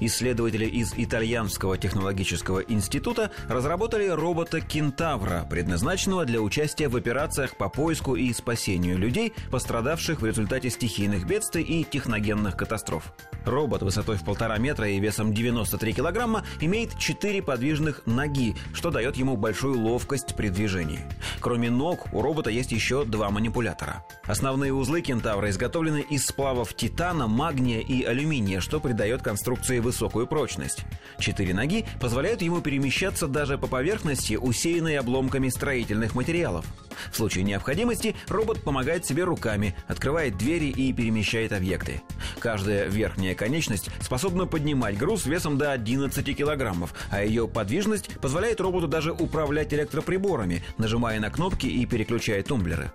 Исследователи из Итальянского технологического института разработали робота Кентавра, предназначенного для участия в операциях по поиску и спасению людей, пострадавших в результате стихийных бедствий и техногенных катастроф. Робот высотой в полтора метра и весом 93 килограмма имеет четыре подвижных ноги, что дает ему большую ловкость при движении. Кроме ног, у робота есть еще два манипулятора. Основные узлы кентавра изготовлены из сплавов титана, магния и алюминия, что придает конструкции высокую прочность. Четыре ноги позволяют ему перемещаться даже по поверхности, усеянной обломками строительных материалов. В случае необходимости робот помогает себе руками, открывает двери и перемещает объекты. Каждая верхняя конечность способна поднимать груз весом до 11 килограммов, а ее подвижность позволяет роботу даже управлять электроприборами, нажимая на кнопки и переключая тумблеры.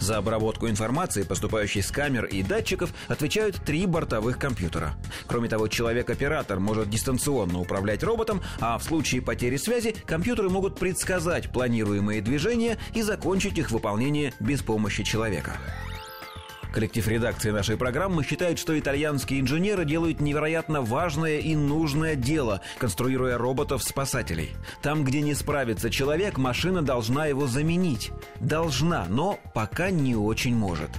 За обработку информации, поступающей с камер и датчиков, отвечают три бортовых компьютера. Кроме того, человек-оператор может дистанционно управлять роботом, а в случае потери связи компьютеры могут предсказать планируемые движения и закончить их выполнение без помощи человека. Коллектив редакции нашей программы считает, что итальянские инженеры делают невероятно важное и нужное дело, конструируя роботов-спасателей. Там, где не справится человек, машина должна его заменить. Должна, но пока не очень может.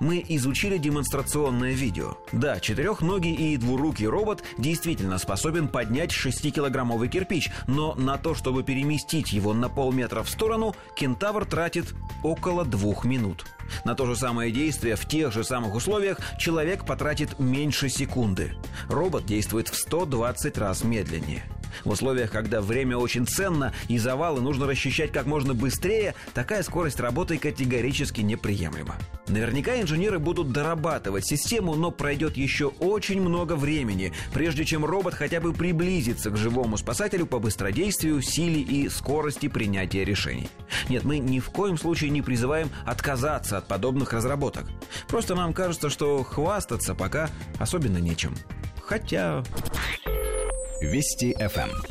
Мы изучили демонстрационное видео. Да, четырехногий и двурукий робот действительно способен поднять 6-килограммовый кирпич, но на то, чтобы переместить его на полметра в сторону, кентавр тратит около двух минут. На то же самое действие в тех же самых условиях человек потратит меньше секунды. Робот действует в 120 раз медленнее. В условиях, когда время очень ценно и завалы нужно расчищать как можно быстрее, такая скорость работы категорически неприемлема. Наверняка инженеры будут дорабатывать систему, но пройдет еще очень много времени, прежде чем робот хотя бы приблизится к живому спасателю по быстродействию, силе и скорости принятия решений. Нет, мы ни в коем случае не призываем отказаться от подобных разработок. Просто нам кажется, что хвастаться пока особенно нечем. Хотя... Вести FM. Эм.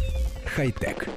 Хай-тек.